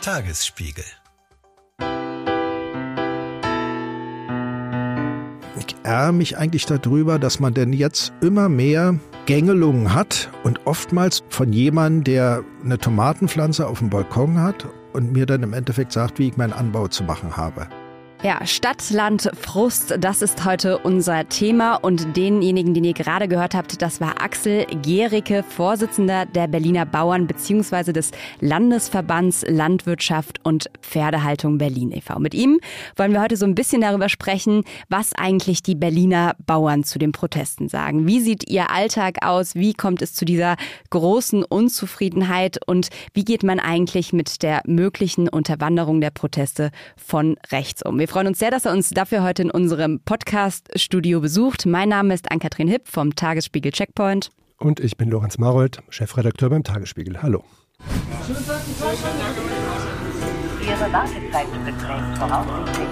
Tagesspiegel. Ich ärgere mich eigentlich darüber, dass man denn jetzt immer mehr Gängelungen hat und oftmals von jemandem, der eine Tomatenpflanze auf dem Balkon hat und mir dann im Endeffekt sagt, wie ich meinen Anbau zu machen habe. Ja, Stadt, Land, Frust, das ist heute unser Thema. Und denjenigen, den ihr gerade gehört habt, das war Axel Gericke, Vorsitzender der Berliner Bauern bzw. des Landesverbands Landwirtschaft und Pferdehaltung Berlin e.V. Mit ihm wollen wir heute so ein bisschen darüber sprechen, was eigentlich die Berliner Bauern zu den Protesten sagen. Wie sieht ihr Alltag aus? Wie kommt es zu dieser großen Unzufriedenheit? Und wie geht man eigentlich mit der möglichen Unterwanderung der Proteste von rechts um? Wir freuen uns sehr, dass er uns dafür heute in unserem Podcast-Studio besucht. Mein Name ist Ann-Kathrin Hipp vom Tagesspiegel Checkpoint. Und ich bin Lorenz Marold, Chefredakteur beim Tagesspiegel. Hallo. Ihre Wartezeit beträgt voraussichtlich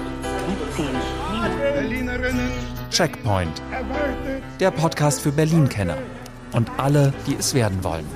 17 Minuten. Checkpoint. Der Podcast für Berlin-Kenner. Und alle, die es werden wollen.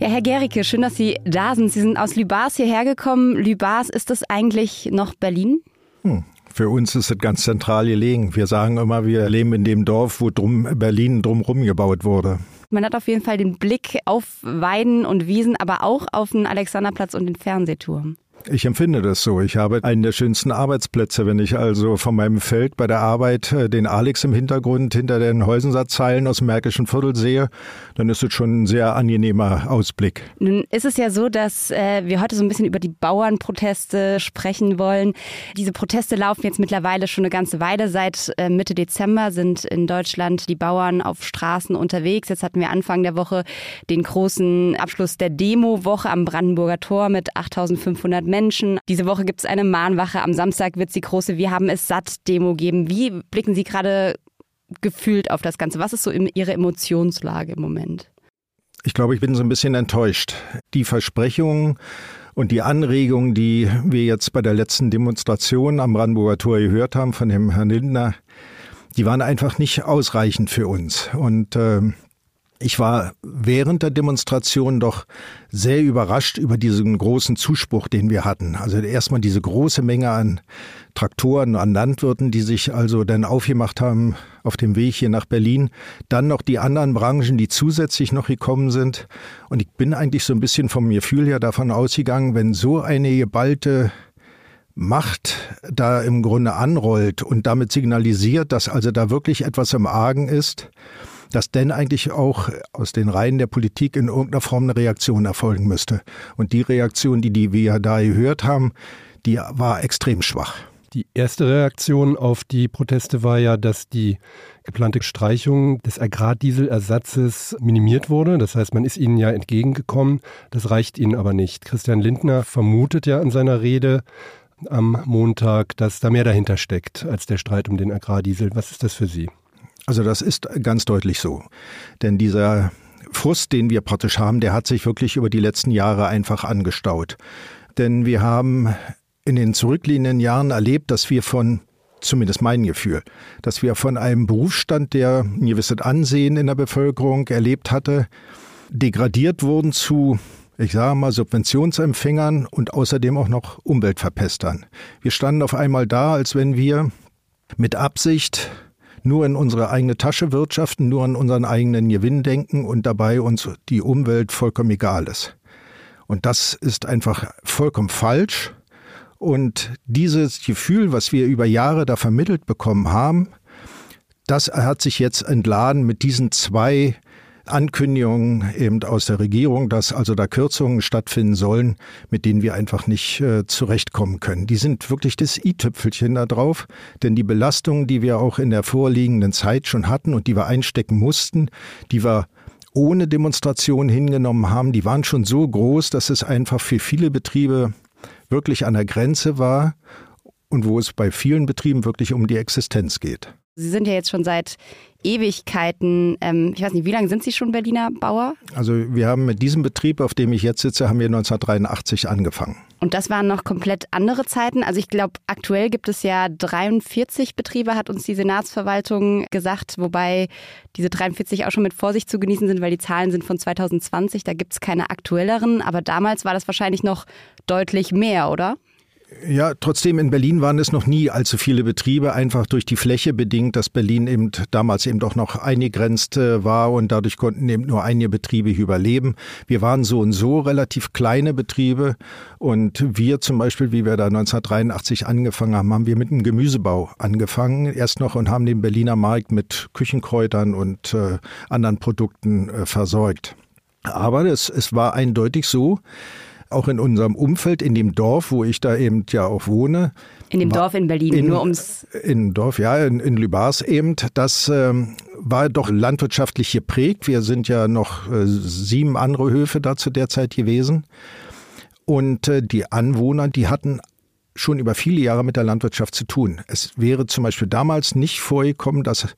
Ja, Herr Gericke, schön, dass Sie da sind. Sie sind aus Lübars hierher gekommen. Lübars, ist das eigentlich noch Berlin? Hm. Für uns ist es ganz zentral gelegen. Wir sagen immer, wir leben in dem Dorf, wo drum Berlin drumherum gebaut wurde. Man hat auf jeden Fall den Blick auf Weiden und Wiesen, aber auch auf den Alexanderplatz und den Fernsehturm. Ich empfinde das so. Ich habe einen der schönsten Arbeitsplätze. Wenn ich also von meinem Feld bei der Arbeit äh, den Alex im Hintergrund hinter den Häusensatzeilen aus dem Märkischen Viertel sehe, dann ist es schon ein sehr angenehmer Ausblick. Nun ist es ja so, dass äh, wir heute so ein bisschen über die Bauernproteste sprechen wollen. Diese Proteste laufen jetzt mittlerweile schon eine ganze Weile. Seit äh, Mitte Dezember sind in Deutschland die Bauern auf Straßen unterwegs. Jetzt hatten wir Anfang der Woche den großen Abschluss der Demo-Woche am Brandenburger Tor mit 8500 Menschen. Diese Woche gibt es eine Mahnwache. Am Samstag wird es die große Wir haben es satt Demo geben. Wie blicken Sie gerade gefühlt auf das Ganze? Was ist so Ihre Emotionslage im Moment? Ich glaube, ich bin so ein bisschen enttäuscht. Die Versprechungen und die Anregungen, die wir jetzt bei der letzten Demonstration am Brandenburger Tor gehört haben von dem Herrn Lindner, die waren einfach nicht ausreichend für uns. Und äh, ich war während der Demonstration doch sehr überrascht über diesen großen Zuspruch, den wir hatten. Also erstmal diese große Menge an Traktoren, an Landwirten, die sich also dann aufgemacht haben auf dem Weg hier nach Berlin. Dann noch die anderen Branchen, die zusätzlich noch gekommen sind. Und ich bin eigentlich so ein bisschen vom Gefühl her davon ausgegangen, wenn so eine geballte Macht da im Grunde anrollt und damit signalisiert, dass also da wirklich etwas im Argen ist, dass denn eigentlich auch aus den Reihen der Politik in irgendeiner Form eine Reaktion erfolgen müsste. Und die Reaktion, die, die wir da gehört haben, die war extrem schwach. Die erste Reaktion auf die Proteste war ja, dass die geplante Streichung des Agrardieselersatzes minimiert wurde. Das heißt, man ist ihnen ja entgegengekommen. Das reicht ihnen aber nicht. Christian Lindner vermutet ja in seiner Rede am Montag, dass da mehr dahinter steckt als der Streit um den Agrardiesel. Was ist das für Sie? Also das ist ganz deutlich so. Denn dieser Frust, den wir praktisch haben, der hat sich wirklich über die letzten Jahre einfach angestaut. Denn wir haben in den zurückliegenden Jahren erlebt, dass wir von zumindest mein Gefühl, dass wir von einem Berufsstand, der ein gewisses Ansehen in der Bevölkerung erlebt hatte, degradiert wurden zu, ich sage mal, Subventionsempfängern und außerdem auch noch Umweltverpestern. Wir standen auf einmal da, als wenn wir mit Absicht nur in unsere eigene Tasche wirtschaften, nur an unseren eigenen Gewinn denken und dabei uns die Umwelt vollkommen egal ist. Und das ist einfach vollkommen falsch. Und dieses Gefühl, was wir über Jahre da vermittelt bekommen haben, das hat sich jetzt entladen mit diesen zwei Ankündigungen eben aus der Regierung, dass also da Kürzungen stattfinden sollen, mit denen wir einfach nicht äh, zurechtkommen können. Die sind wirklich das i-Tüpfelchen da drauf, denn die Belastungen, die wir auch in der vorliegenden Zeit schon hatten und die wir einstecken mussten, die wir ohne Demonstration hingenommen haben, die waren schon so groß, dass es einfach für viele Betriebe wirklich an der Grenze war und wo es bei vielen Betrieben wirklich um die Existenz geht. Sie sind ja jetzt schon seit Ewigkeiten, ähm, ich weiß nicht, wie lange sind Sie schon Berliner Bauer? Also wir haben mit diesem Betrieb, auf dem ich jetzt sitze, haben wir 1983 angefangen. Und das waren noch komplett andere Zeiten. Also ich glaube, aktuell gibt es ja 43 Betriebe, hat uns die Senatsverwaltung gesagt, wobei diese 43 auch schon mit Vorsicht zu genießen sind, weil die Zahlen sind von 2020, da gibt es keine aktuelleren. Aber damals war das wahrscheinlich noch deutlich mehr, oder? Ja, trotzdem in Berlin waren es noch nie allzu viele Betriebe, einfach durch die Fläche bedingt, dass Berlin eben damals eben doch noch eingegrenzt äh, war und dadurch konnten eben nur einige Betriebe überleben. Wir waren so und so relativ kleine Betriebe und wir zum Beispiel, wie wir da 1983 angefangen haben, haben wir mit dem Gemüsebau angefangen, erst noch und haben den Berliner Markt mit Küchenkräutern und äh, anderen Produkten äh, versorgt. Aber es, es war eindeutig so, auch in unserem Umfeld, in dem Dorf, wo ich da eben ja auch wohne. In dem Dorf in Berlin, in, nur ums. In Dorf, ja, in, in Lübars eben. Das ähm, war doch landwirtschaftlich geprägt. Wir sind ja noch äh, sieben andere Höfe da zu der Zeit gewesen. Und äh, die Anwohner, die hatten schon über viele Jahre mit der Landwirtschaft zu tun. Es wäre zum Beispiel damals nicht vorgekommen, dass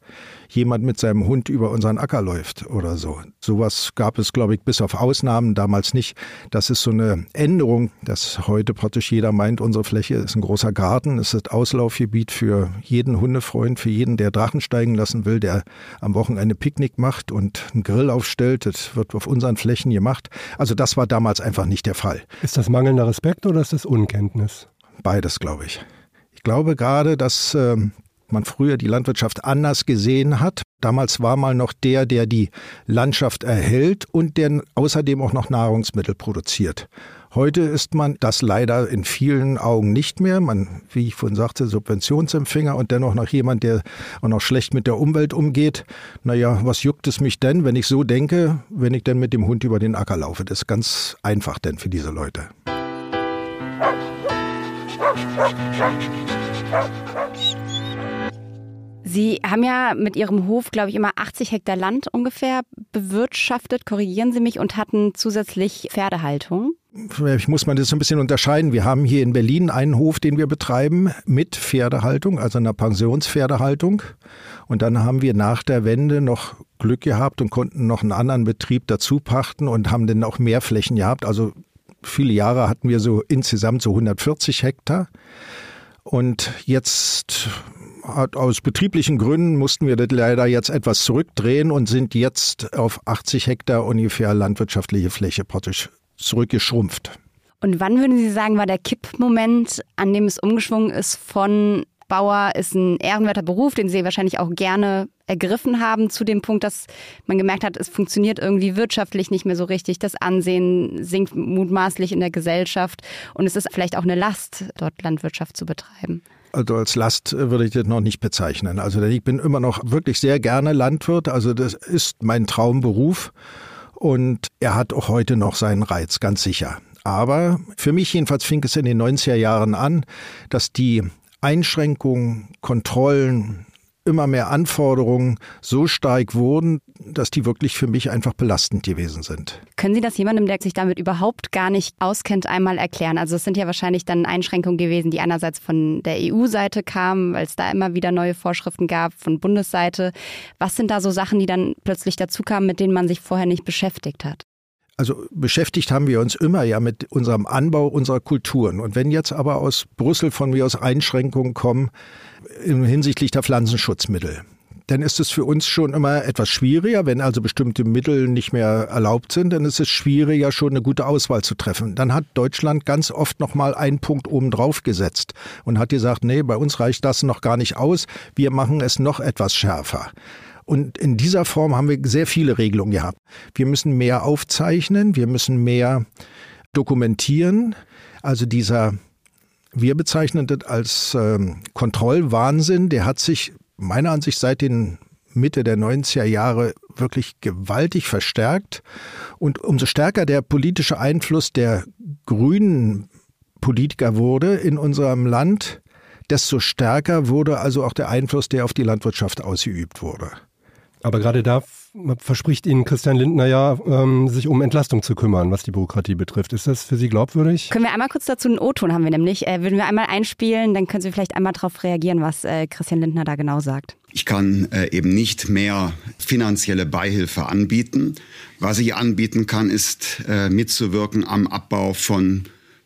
jemand mit seinem Hund über unseren Acker läuft oder so. Sowas gab es, glaube ich, bis auf Ausnahmen damals nicht. Das ist so eine Änderung, dass heute praktisch jeder meint, unsere Fläche ist ein großer Garten, es ist Auslaufgebiet für jeden Hundefreund, für jeden, der Drachen steigen lassen will, der am Wochenende Picknick macht und einen Grill aufstellt. Das wird auf unseren Flächen gemacht. Also das war damals einfach nicht der Fall. Ist das mangelnder Respekt oder ist das Unkenntnis? Beides, glaube ich. Ich glaube gerade, dass ähm, man früher die Landwirtschaft anders gesehen hat. Damals war mal noch der, der die Landschaft erhält und der außerdem auch noch Nahrungsmittel produziert. Heute ist man das leider in vielen Augen nicht mehr. Man, wie ich vorhin sagte, Subventionsempfänger und dennoch noch jemand, der auch noch schlecht mit der Umwelt umgeht. Naja, was juckt es mich denn, wenn ich so denke, wenn ich denn mit dem Hund über den Acker laufe? Das ist ganz einfach denn für diese Leute. Sie haben ja mit Ihrem Hof, glaube ich, immer 80 Hektar Land ungefähr bewirtschaftet, korrigieren Sie mich, und hatten zusätzlich Pferdehaltung. Ich muss mal das ein bisschen unterscheiden. Wir haben hier in Berlin einen Hof, den wir betreiben mit Pferdehaltung, also einer Pensionspferdehaltung. Und dann haben wir nach der Wende noch Glück gehabt und konnten noch einen anderen Betrieb dazu pachten und haben dann auch mehr Flächen gehabt. Also viele Jahre hatten wir so insgesamt so 140 Hektar. Und jetzt aus betrieblichen Gründen mussten wir das leider jetzt etwas zurückdrehen und sind jetzt auf 80 Hektar ungefähr landwirtschaftliche Fläche praktisch zurückgeschrumpft. Und wann würden Sie sagen, war der Kippmoment, an dem es umgeschwungen ist von Bauer ist ein ehrenwerter Beruf, den Sie wahrscheinlich auch gerne ergriffen haben, zu dem Punkt, dass man gemerkt hat, es funktioniert irgendwie wirtschaftlich nicht mehr so richtig. Das Ansehen sinkt mutmaßlich in der Gesellschaft und es ist vielleicht auch eine Last, dort Landwirtschaft zu betreiben. Also als Last würde ich das noch nicht bezeichnen. Also ich bin immer noch wirklich sehr gerne Landwirt. Also das ist mein Traumberuf und er hat auch heute noch seinen Reiz, ganz sicher. Aber für mich jedenfalls fing es in den 90er Jahren an, dass die Einschränkungen, Kontrollen, immer mehr Anforderungen so stark wurden, dass die wirklich für mich einfach belastend gewesen sind. Können Sie das jemandem, der sich damit überhaupt gar nicht auskennt, einmal erklären? Also es sind ja wahrscheinlich dann Einschränkungen gewesen, die einerseits von der EU-Seite kamen, weil es da immer wieder neue Vorschriften gab, von Bundesseite. Was sind da so Sachen, die dann plötzlich dazu kamen, mit denen man sich vorher nicht beschäftigt hat? Also beschäftigt haben wir uns immer ja mit unserem Anbau unserer Kulturen. Und wenn jetzt aber aus Brüssel von mir aus Einschränkungen kommen hinsichtlich der Pflanzenschutzmittel, dann ist es für uns schon immer etwas schwieriger. Wenn also bestimmte Mittel nicht mehr erlaubt sind, dann ist es schwieriger, schon eine gute Auswahl zu treffen. Dann hat Deutschland ganz oft noch mal einen Punkt oben drauf gesetzt und hat gesagt, nee, bei uns reicht das noch gar nicht aus. Wir machen es noch etwas schärfer. Und in dieser Form haben wir sehr viele Regelungen gehabt. Wir müssen mehr aufzeichnen, wir müssen mehr dokumentieren. Also dieser, wir bezeichnen das als ähm, Kontrollwahnsinn, der hat sich meiner Ansicht seit den Mitte der 90er Jahre wirklich gewaltig verstärkt. Und umso stärker der politische Einfluss der grünen Politiker wurde in unserem Land, desto stärker wurde also auch der Einfluss, der auf die Landwirtschaft ausgeübt wurde. Aber gerade da verspricht Ihnen Christian Lindner ja, ähm, sich um Entlastung zu kümmern, was die Bürokratie betrifft. Ist das für Sie glaubwürdig? Können wir einmal kurz dazu einen O-Ton haben wir nämlich. Äh, würden wir einmal einspielen, dann können Sie vielleicht einmal darauf reagieren, was äh, Christian Lindner da genau sagt. Ich kann äh, eben nicht mehr finanzielle Beihilfe anbieten. Was ich anbieten kann, ist äh, mitzuwirken am Abbau von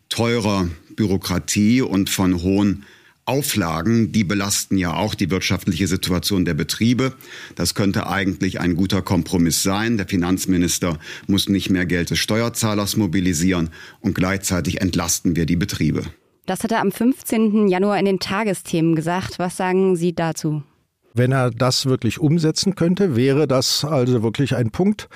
teurer Bürokratie und von hohen Auflagen, die belasten ja auch die wirtschaftliche Situation der Betriebe. Das könnte eigentlich ein guter Kompromiss sein. Der Finanzminister muss nicht mehr Geld des Steuerzahlers mobilisieren und gleichzeitig entlasten wir die Betriebe. Das hat er am 15. Januar in den Tagesthemen gesagt. Was sagen Sie dazu? Wenn er das wirklich umsetzen könnte, wäre das also wirklich ein Punkt.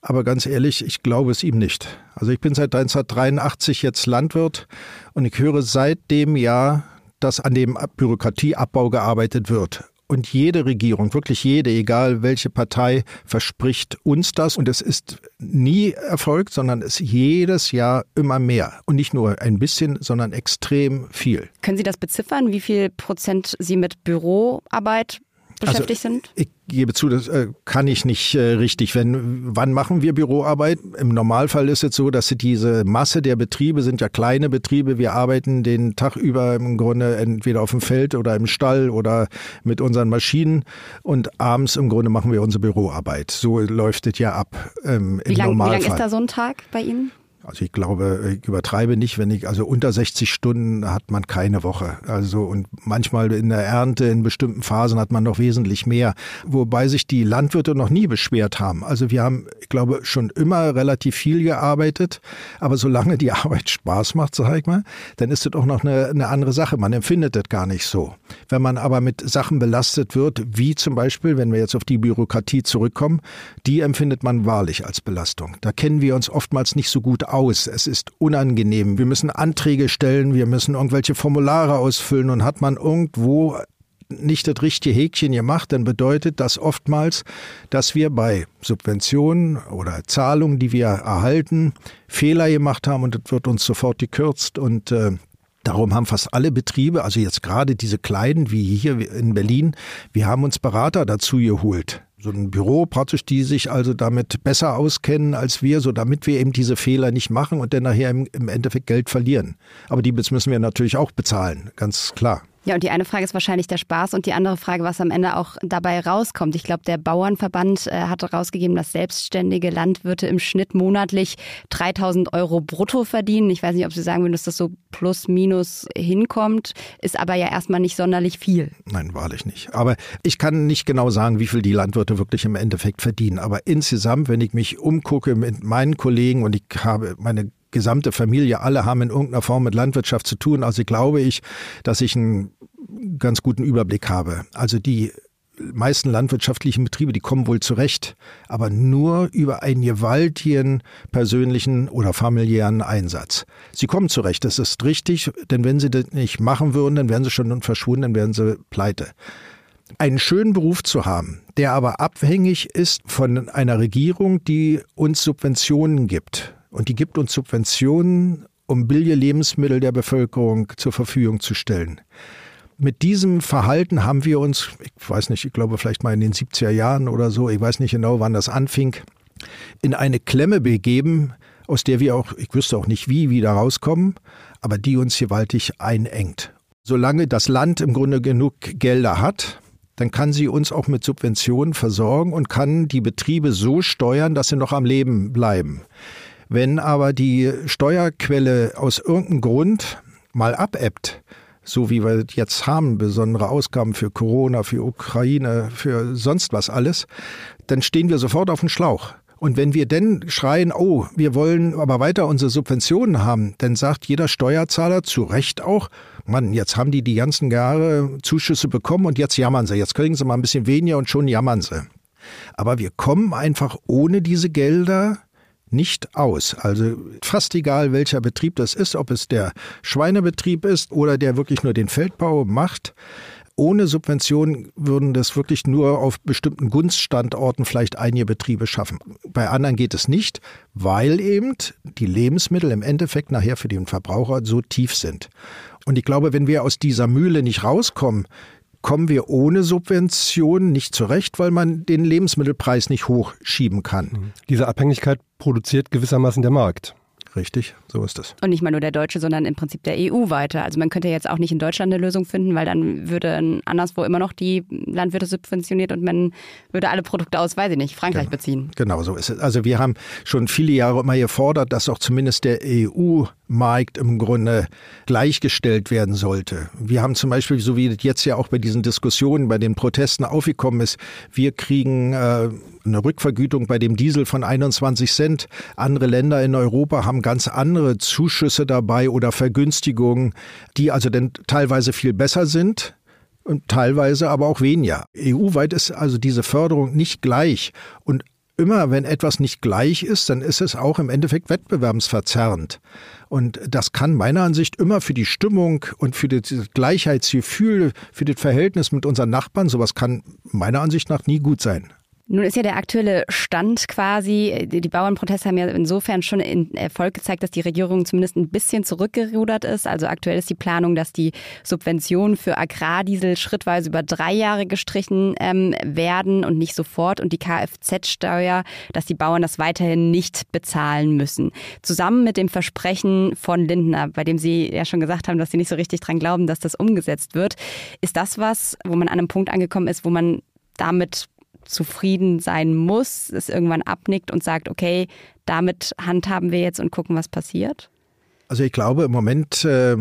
Aber ganz ehrlich, ich glaube es ihm nicht. Also ich bin seit 1983 jetzt Landwirt und ich höre seit dem Jahr dass an dem Bürokratieabbau gearbeitet wird. Und jede Regierung, wirklich jede, egal welche Partei, verspricht uns das. Und es ist nie erfolgt, sondern es jedes Jahr immer mehr. Und nicht nur ein bisschen, sondern extrem viel. Können Sie das beziffern, wie viel Prozent Sie mit Büroarbeit beschäftigt also, sind? Ich gebe zu, das äh, kann ich nicht äh, richtig. Wenn, wann machen wir Büroarbeit? Im Normalfall ist es so, dass diese Masse der Betriebe sind ja kleine Betriebe. Wir arbeiten den Tag über im Grunde entweder auf dem Feld oder im Stall oder mit unseren Maschinen und abends im Grunde machen wir unsere Büroarbeit. So läuft es ja ab ähm, im wie lang, lange ist da so ein Tag bei Ihnen? Also ich glaube, ich übertreibe nicht, wenn ich, also unter 60 Stunden hat man keine Woche. Also und manchmal in der Ernte, in bestimmten Phasen hat man noch wesentlich mehr. Wobei sich die Landwirte noch nie beschwert haben. Also wir haben, ich glaube, schon immer relativ viel gearbeitet. Aber solange die Arbeit Spaß macht, sag ich mal, dann ist das auch noch eine, eine andere Sache. Man empfindet das gar nicht so. Wenn man aber mit Sachen belastet wird, wie zum Beispiel, wenn wir jetzt auf die Bürokratie zurückkommen, die empfindet man wahrlich als Belastung. Da kennen wir uns oftmals nicht so gut aus. Es ist unangenehm. Wir müssen Anträge stellen, wir müssen irgendwelche Formulare ausfüllen und hat man irgendwo nicht das richtige Häkchen gemacht, dann bedeutet das oftmals, dass wir bei Subventionen oder Zahlungen, die wir erhalten, Fehler gemacht haben und das wird uns sofort gekürzt und äh, Darum haben fast alle Betriebe, also jetzt gerade diese kleinen wie hier in Berlin, wir haben uns Berater dazu geholt so ein Büro praktisch, die sich also damit besser auskennen als wir, so damit wir eben diese Fehler nicht machen und dann nachher im, im Endeffekt Geld verlieren. Aber die müssen wir natürlich auch bezahlen, ganz klar. Ja, und die eine Frage ist wahrscheinlich der Spaß und die andere Frage, was am Ende auch dabei rauskommt. Ich glaube, der Bauernverband äh, hat herausgegeben, dass selbstständige Landwirte im Schnitt monatlich 3000 Euro brutto verdienen. Ich weiß nicht, ob Sie sagen würden, dass das so plus minus hinkommt, ist aber ja erstmal nicht sonderlich viel. Nein, wahrlich nicht. Aber ich kann nicht genau sagen, wie viel die Landwirte wirklich im Endeffekt verdienen. Aber insgesamt, wenn ich mich umgucke mit meinen Kollegen und ich habe meine gesamte Familie, alle haben in irgendeiner Form mit Landwirtschaft zu tun. Also glaube ich, dass ich einen ganz guten Überblick habe. Also die meisten landwirtschaftlichen Betriebe, die kommen wohl zurecht, aber nur über einen gewaltigen persönlichen oder familiären Einsatz. Sie kommen zurecht, das ist richtig, denn wenn sie das nicht machen würden, dann wären sie schon verschwunden, dann wären sie pleite. Einen schönen Beruf zu haben, der aber abhängig ist von einer Regierung, die uns Subventionen gibt, und die gibt uns Subventionen, um billige Lebensmittel der Bevölkerung zur Verfügung zu stellen. Mit diesem Verhalten haben wir uns, ich weiß nicht, ich glaube vielleicht mal in den 70er Jahren oder so, ich weiß nicht genau, wann das anfing, in eine Klemme begeben, aus der wir auch, ich wüsste auch nicht wie, wieder rauskommen, aber die uns gewaltig einengt. Solange das Land im Grunde genug Gelder hat, dann kann sie uns auch mit Subventionen versorgen und kann die Betriebe so steuern, dass sie noch am Leben bleiben. Wenn aber die Steuerquelle aus irgendeinem Grund mal abebbt, so wie wir jetzt haben, besondere Ausgaben für Corona, für Ukraine, für sonst was alles, dann stehen wir sofort auf dem Schlauch. Und wenn wir denn schreien, oh, wir wollen aber weiter unsere Subventionen haben, dann sagt jeder Steuerzahler zu Recht auch, Mann, jetzt haben die die ganzen Jahre Zuschüsse bekommen und jetzt jammern sie. Jetzt kriegen sie mal ein bisschen weniger und schon jammern sie. Aber wir kommen einfach ohne diese Gelder nicht aus. Also fast egal, welcher Betrieb das ist, ob es der Schweinebetrieb ist oder der wirklich nur den Feldbau macht. Ohne Subvention würden das wirklich nur auf bestimmten Gunststandorten vielleicht einige Betriebe schaffen. Bei anderen geht es nicht, weil eben die Lebensmittel im Endeffekt nachher für den Verbraucher so tief sind. Und ich glaube, wenn wir aus dieser Mühle nicht rauskommen, kommen wir ohne Subventionen nicht zurecht, weil man den Lebensmittelpreis nicht hochschieben kann. Diese Abhängigkeit produziert gewissermaßen der Markt. Richtig, so ist es. Und nicht mal nur der Deutsche, sondern im Prinzip der EU weiter. Also man könnte jetzt auch nicht in Deutschland eine Lösung finden, weil dann würde anderswo immer noch die Landwirte subventioniert und man würde alle Produkte aus, weiß ich nicht, Frankreich genau. beziehen. Genau so ist es. Also wir haben schon viele Jahre immer gefordert, dass auch zumindest der EU-Markt im Grunde gleichgestellt werden sollte. Wir haben zum Beispiel, so wie jetzt ja auch bei diesen Diskussionen, bei den Protesten aufgekommen ist, wir kriegen äh, eine Rückvergütung bei dem Diesel von 21 Cent. Andere Länder in Europa haben ganz andere Zuschüsse dabei oder Vergünstigungen, die also dann teilweise viel besser sind und teilweise aber auch weniger. EU-weit ist also diese Förderung nicht gleich. Und immer wenn etwas nicht gleich ist, dann ist es auch im Endeffekt wettbewerbsverzerrend. Und das kann meiner Ansicht immer für die Stimmung und für das Gleichheitsgefühl, für das Verhältnis mit unseren Nachbarn, sowas kann meiner Ansicht nach nie gut sein. Nun ist ja der aktuelle Stand quasi, die Bauernproteste haben ja insofern schon in Erfolg gezeigt, dass die Regierung zumindest ein bisschen zurückgerudert ist. Also aktuell ist die Planung, dass die Subventionen für Agrardiesel schrittweise über drei Jahre gestrichen ähm, werden und nicht sofort und die Kfz-Steuer, dass die Bauern das weiterhin nicht bezahlen müssen. Zusammen mit dem Versprechen von Lindner, bei dem Sie ja schon gesagt haben, dass Sie nicht so richtig dran glauben, dass das umgesetzt wird, ist das was, wo man an einem Punkt angekommen ist, wo man damit zufrieden sein muss, es irgendwann abnickt und sagt, okay, damit handhaben wir jetzt und gucken, was passiert? Also ich glaube, im Moment äh,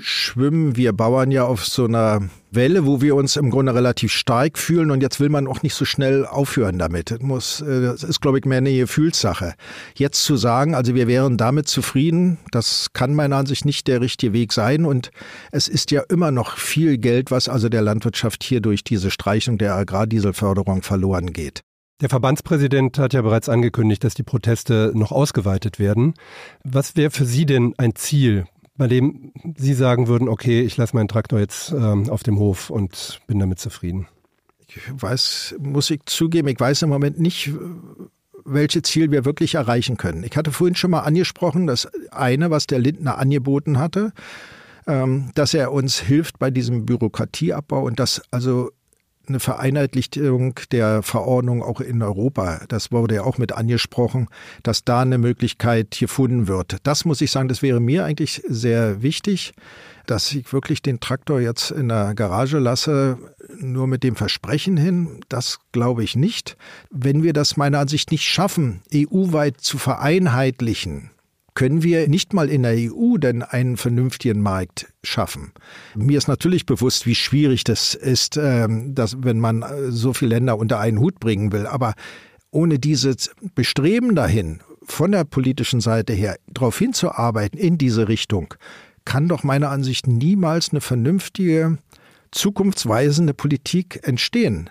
schwimmen wir Bauern ja auf so einer Welle, wo wir uns im Grunde relativ stark fühlen und jetzt will man auch nicht so schnell aufhören damit. Das, muss, äh, das ist, glaube ich, mehr eine Gefühlssache. Jetzt zu sagen, also wir wären damit zufrieden, das kann meiner Ansicht nicht der richtige Weg sein und es ist ja immer noch viel Geld, was also der Landwirtschaft hier durch diese Streichung der Agrardieselförderung verloren geht. Der Verbandspräsident hat ja bereits angekündigt, dass die Proteste noch ausgeweitet werden. Was wäre für Sie denn ein Ziel, bei dem Sie sagen würden, okay, ich lasse meinen Traktor jetzt ähm, auf dem Hof und bin damit zufrieden? Ich weiß, muss ich zugeben, ich weiß im Moment nicht, welche Ziel wir wirklich erreichen können. Ich hatte vorhin schon mal angesprochen, das eine, was der Lindner angeboten hatte, ähm, dass er uns hilft bei diesem Bürokratieabbau und dass also eine Vereinheitlichung der Verordnung auch in Europa. Das wurde ja auch mit angesprochen, dass da eine Möglichkeit gefunden wird. Das muss ich sagen, das wäre mir eigentlich sehr wichtig, dass ich wirklich den Traktor jetzt in der Garage lasse, nur mit dem Versprechen hin. Das glaube ich nicht. Wenn wir das meiner Ansicht nicht schaffen, EU-weit zu vereinheitlichen, können wir nicht mal in der EU denn einen vernünftigen Markt schaffen. Mir ist natürlich bewusst, wie schwierig das ist, ähm, dass, wenn man äh, so viele Länder unter einen Hut bringen will. Aber ohne dieses Bestreben dahin, von der politischen Seite her, darauf hinzuarbeiten in diese Richtung, kann doch meiner Ansicht niemals eine vernünftige, zukunftsweisende Politik entstehen.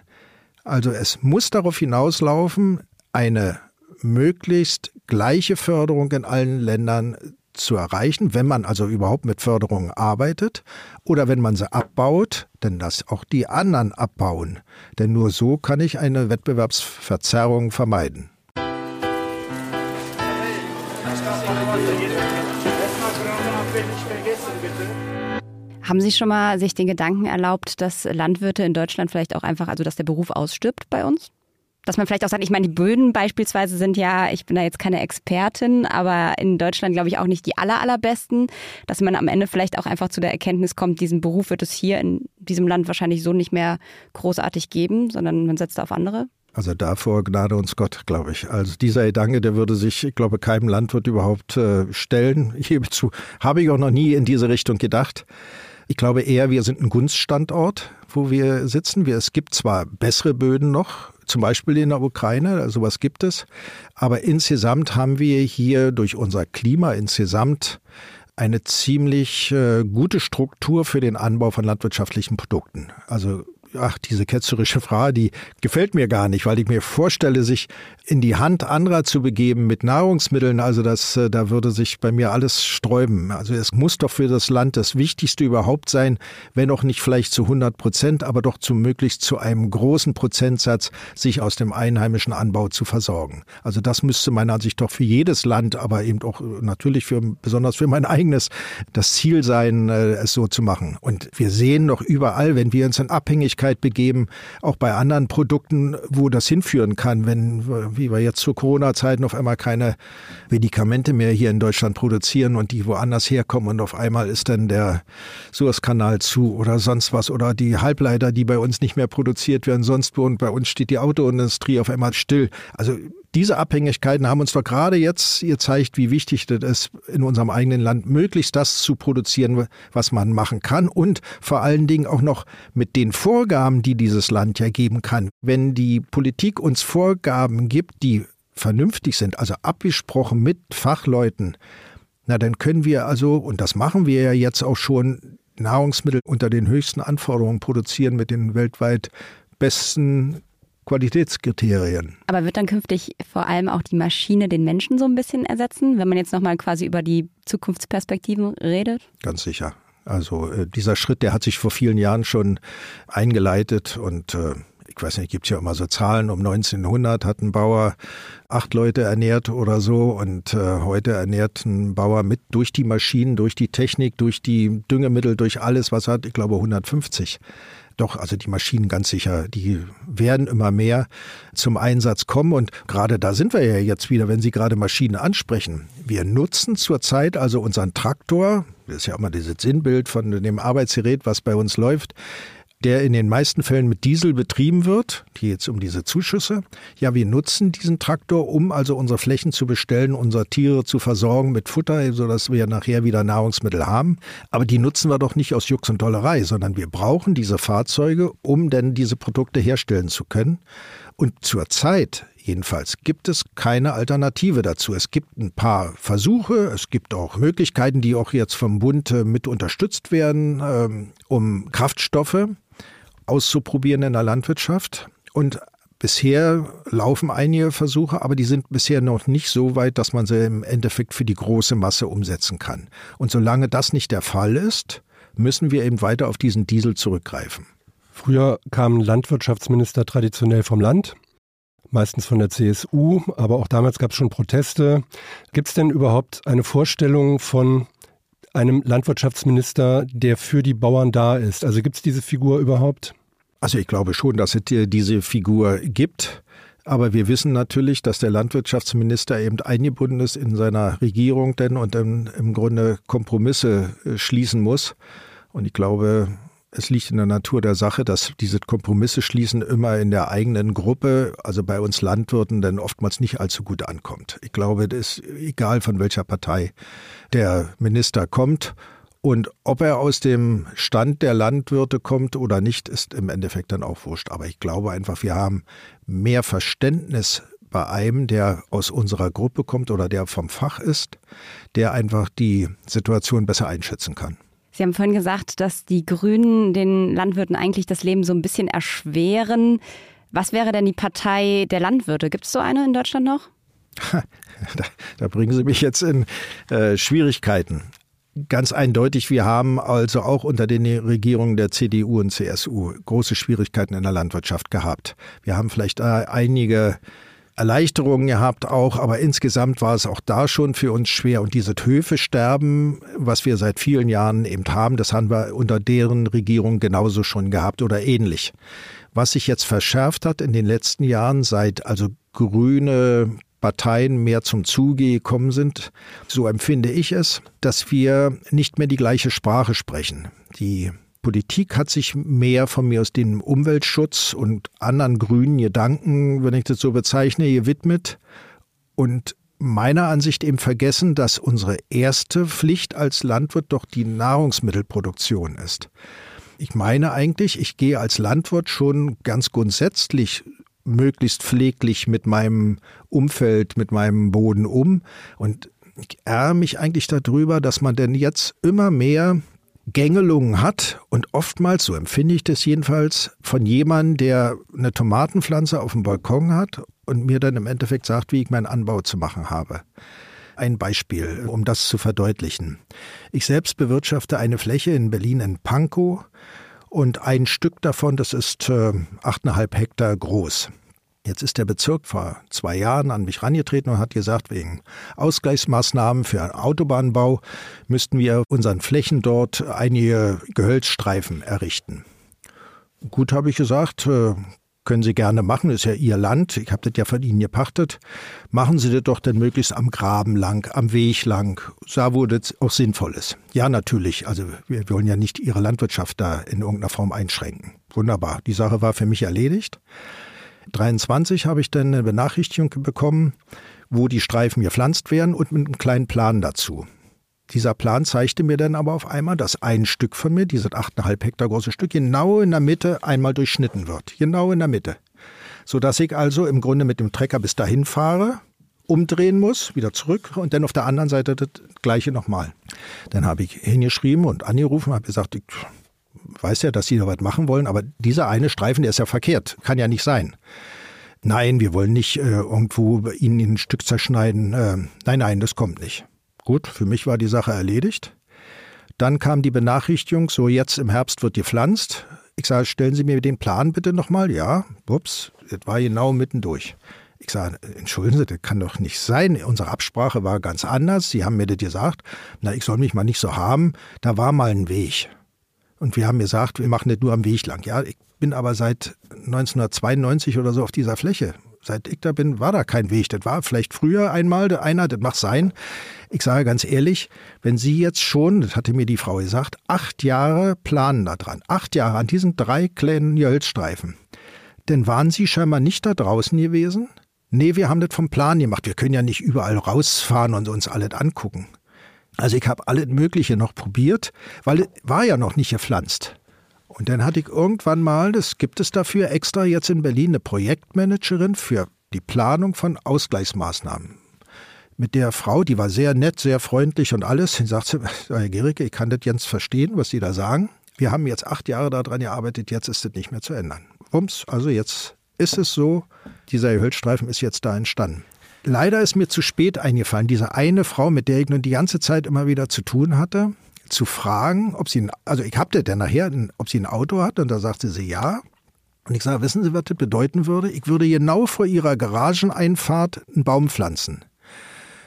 Also es muss darauf hinauslaufen, eine möglichst gleiche Förderung in allen Ländern zu erreichen, wenn man also überhaupt mit Förderungen arbeitet oder wenn man sie abbaut, denn dass auch die anderen abbauen. Denn nur so kann ich eine Wettbewerbsverzerrung vermeiden. Haben Sie schon mal sich den Gedanken erlaubt, dass Landwirte in Deutschland vielleicht auch einfach, also dass der Beruf ausstirbt bei uns? Dass man vielleicht auch sagt, ich meine, die Böden beispielsweise sind ja, ich bin da jetzt keine Expertin, aber in Deutschland glaube ich auch nicht die aller, allerbesten, dass man am Ende vielleicht auch einfach zu der Erkenntnis kommt, diesen Beruf wird es hier in diesem Land wahrscheinlich so nicht mehr großartig geben, sondern man setzt auf andere. Also davor Gnade uns Gott, glaube ich. Also dieser Gedanke, der würde sich, ich glaube, keinem Landwirt überhaupt äh, stellen. Ich gebe zu, habe ich auch noch nie in diese Richtung gedacht. Ich glaube eher, wir sind ein Gunststandort, wo wir sitzen. Wir, es gibt zwar bessere Böden noch, zum Beispiel in der Ukraine, sowas gibt es, aber insgesamt haben wir hier durch unser Klima insgesamt eine ziemlich äh, gute Struktur für den Anbau von landwirtschaftlichen Produkten. Also ach, diese ketzerische Frage, die gefällt mir gar nicht, weil ich mir vorstelle, sich in die Hand anderer zu begeben mit Nahrungsmitteln, also das, äh, da würde sich bei mir alles sträuben. Also es muss doch für das Land das Wichtigste überhaupt sein, wenn auch nicht vielleicht zu 100 Prozent, aber doch zu möglichst zu einem großen Prozentsatz sich aus dem einheimischen Anbau zu versorgen. Also das müsste meiner Ansicht doch für jedes Land, aber eben auch natürlich für, besonders für mein eigenes, das Ziel sein, äh, es so zu machen. Und wir sehen doch überall, wenn wir uns in Abhängigkeit Abhängigkeit begeben, auch bei anderen Produkten, wo das hinführen kann, wenn, wie wir jetzt zu Corona-Zeiten auf einmal keine Medikamente mehr hier in Deutschland produzieren und die woanders herkommen und auf einmal ist dann der Suezkanal zu oder sonst was oder die Halbleiter, die bei uns nicht mehr produziert werden, sonst wo und bei uns steht die Autoindustrie auf einmal still. Also diese Abhängigkeiten haben uns doch gerade jetzt gezeigt, wie wichtig das ist, in unserem eigenen Land möglichst das zu produzieren, was man machen kann und vor allen Dingen auch noch mit den Vorgaben, die dieses Land ja geben kann. Wenn die Politik uns Vorgaben gibt, die vernünftig sind, also abgesprochen mit Fachleuten, na dann können wir also, und das machen wir ja jetzt auch schon, Nahrungsmittel unter den höchsten Anforderungen produzieren mit den weltweit besten Qualitätskriterien. Aber wird dann künftig vor allem auch die Maschine den Menschen so ein bisschen ersetzen, wenn man jetzt nochmal quasi über die Zukunftsperspektiven redet? Ganz sicher. Also äh, dieser Schritt, der hat sich vor vielen Jahren schon eingeleitet und äh, ich weiß nicht, gibt es ja immer so Zahlen, um 1900 hat ein Bauer acht Leute ernährt oder so und äh, heute ernährt ein Bauer mit durch die Maschinen, durch die Technik, durch die Düngemittel, durch alles, was er hat, ich glaube 150. Doch, also die Maschinen ganz sicher, die werden immer mehr zum Einsatz kommen. Und gerade da sind wir ja jetzt wieder, wenn Sie gerade Maschinen ansprechen. Wir nutzen zurzeit also unseren Traktor, das ist ja immer dieses Sinnbild von dem Arbeitsgerät, was bei uns läuft der in den meisten Fällen mit Diesel betrieben wird, die jetzt um diese Zuschüsse. Ja, wir nutzen diesen Traktor, um also unsere Flächen zu bestellen, unsere Tiere zu versorgen mit Futter, sodass wir nachher wieder Nahrungsmittel haben. Aber die nutzen wir doch nicht aus Jux und Dollerei, sondern wir brauchen diese Fahrzeuge, um denn diese Produkte herstellen zu können. Und zurzeit jedenfalls gibt es keine Alternative dazu. Es gibt ein paar Versuche, es gibt auch Möglichkeiten, die auch jetzt vom Bund äh, mit unterstützt werden, ähm, um Kraftstoffe auszuprobieren in der Landwirtschaft. Und bisher laufen einige Versuche, aber die sind bisher noch nicht so weit, dass man sie im Endeffekt für die große Masse umsetzen kann. Und solange das nicht der Fall ist, müssen wir eben weiter auf diesen Diesel zurückgreifen. Früher kamen Landwirtschaftsminister traditionell vom Land, meistens von der CSU, aber auch damals gab es schon Proteste. Gibt es denn überhaupt eine Vorstellung von einem Landwirtschaftsminister, der für die Bauern da ist? Also gibt es diese Figur überhaupt? Also ich glaube schon, dass es diese Figur gibt. Aber wir wissen natürlich, dass der Landwirtschaftsminister eben eingebunden ist in seiner Regierung denn und dann im Grunde Kompromisse äh, schließen muss. Und ich glaube, es liegt in der Natur der Sache, dass diese Kompromisse schließen immer in der eigenen Gruppe, also bei uns Landwirten, dann oftmals nicht allzu gut ankommt. Ich glaube, das ist egal von welcher Partei der Minister kommt. Und ob er aus dem Stand der Landwirte kommt oder nicht, ist im Endeffekt dann auch wurscht. Aber ich glaube einfach, wir haben mehr Verständnis bei einem, der aus unserer Gruppe kommt oder der vom Fach ist, der einfach die Situation besser einschätzen kann. Sie haben vorhin gesagt, dass die Grünen den Landwirten eigentlich das Leben so ein bisschen erschweren. Was wäre denn die Partei der Landwirte? Gibt es so eine in Deutschland noch? Da, da bringen Sie mich jetzt in äh, Schwierigkeiten. Ganz eindeutig, wir haben also auch unter den Regierungen der CDU und CSU große Schwierigkeiten in der Landwirtschaft gehabt. Wir haben vielleicht einige Erleichterungen gehabt auch, aber insgesamt war es auch da schon für uns schwer. Und diese Höfesterben, was wir seit vielen Jahren eben haben, das haben wir unter deren Regierung genauso schon gehabt oder ähnlich. Was sich jetzt verschärft hat in den letzten Jahren, seit also grüne Parteien mehr zum Zuge gekommen sind, so empfinde ich es, dass wir nicht mehr die gleiche Sprache sprechen. Die Politik hat sich mehr von mir aus dem Umweltschutz und anderen grünen Gedanken, wenn ich das so bezeichne, gewidmet und meiner Ansicht eben vergessen, dass unsere erste Pflicht als Landwirt doch die Nahrungsmittelproduktion ist. Ich meine eigentlich, ich gehe als Landwirt schon ganz grundsätzlich möglichst pfleglich mit meinem Umfeld, mit meinem Boden um und ich ärgere mich eigentlich darüber, dass man denn jetzt immer mehr Gängelungen hat und oftmals, so empfinde ich das jedenfalls, von jemandem, der eine Tomatenpflanze auf dem Balkon hat und mir dann im Endeffekt sagt, wie ich meinen Anbau zu machen habe. Ein Beispiel, um das zu verdeutlichen. Ich selbst bewirtschafte eine Fläche in Berlin in Pankow und ein Stück davon, das ist äh, 8,5 Hektar groß. Jetzt ist der Bezirk vor zwei Jahren an mich rangetreten und hat gesagt, wegen Ausgleichsmaßnahmen für einen Autobahnbau müssten wir unseren Flächen dort einige Gehölzstreifen errichten. Gut, habe ich gesagt, äh, können Sie gerne machen, ist ja Ihr Land, ich habe das ja von Ihnen gepachtet. Machen Sie das doch dann möglichst am Graben lang, am Weg lang, da wo das auch sinnvoll ist. Ja, natürlich, also wir wollen ja nicht Ihre Landwirtschaft da in irgendeiner Form einschränken. Wunderbar, die Sache war für mich erledigt. 23 habe ich dann eine Benachrichtigung bekommen, wo die Streifen gepflanzt werden und mit einem kleinen Plan dazu. Dieser Plan zeigte mir dann aber auf einmal, dass ein Stück von mir, dieses 8,5 Hektar große Stück, genau in der Mitte einmal durchschnitten wird. Genau in der Mitte. Sodass ich also im Grunde mit dem Trecker bis dahin fahre, umdrehen muss, wieder zurück und dann auf der anderen Seite das gleiche nochmal. Dann habe ich hingeschrieben und angerufen, habe gesagt, ich weiß ja, dass Sie da was machen wollen, aber dieser eine Streifen, der ist ja verkehrt. Kann ja nicht sein. Nein, wir wollen nicht äh, irgendwo Ihnen ein Stück zerschneiden. Äh, nein, nein, das kommt nicht. Gut, für mich war die Sache erledigt. Dann kam die Benachrichtigung, so jetzt im Herbst wird gepflanzt. Ich sage, stellen Sie mir den Plan bitte nochmal. Ja, ups, das war genau mittendurch. Ich sage, entschuldigen Sie, das kann doch nicht sein. Unsere Absprache war ganz anders. Sie haben mir das gesagt. Na, ich soll mich mal nicht so haben. Da war mal ein Weg. Und wir haben gesagt, wir machen das nur am Weg lang. Ja, ich bin aber seit 1992 oder so auf dieser Fläche seit ich da bin, war da kein Weg. Das war vielleicht früher einmal einer, das mag sein. Ich sage ganz ehrlich, wenn Sie jetzt schon, das hatte mir die Frau gesagt, acht Jahre planen da dran, acht Jahre an diesen drei kleinen Jölzstreifen, denn waren Sie scheinbar nicht da draußen gewesen? Nee, wir haben das vom Plan gemacht. Wir können ja nicht überall rausfahren und uns alles angucken. Also ich habe alles Mögliche noch probiert, weil es war ja noch nicht gepflanzt. Und dann hatte ich irgendwann mal, das gibt es dafür extra jetzt in Berlin, eine Projektmanagerin für die Planung von Ausgleichsmaßnahmen. Mit der Frau, die war sehr nett, sehr freundlich und alles. Sie sagte, Herr Gericke, ich kann das jetzt verstehen, was Sie da sagen. Wir haben jetzt acht Jahre daran gearbeitet, jetzt ist es nicht mehr zu ändern. Wumms, also jetzt ist es so, dieser Hölzstreifen ist jetzt da entstanden. Leider ist mir zu spät eingefallen, diese eine Frau, mit der ich nun die ganze Zeit immer wieder zu tun hatte, zu fragen, ob sie, ein, also ich habe dann nachher, ob sie ein Auto hat und da sagte sie ja. Und ich sage, wissen Sie, was das bedeuten würde? Ich würde genau vor ihrer Garageneinfahrt einen Baum pflanzen.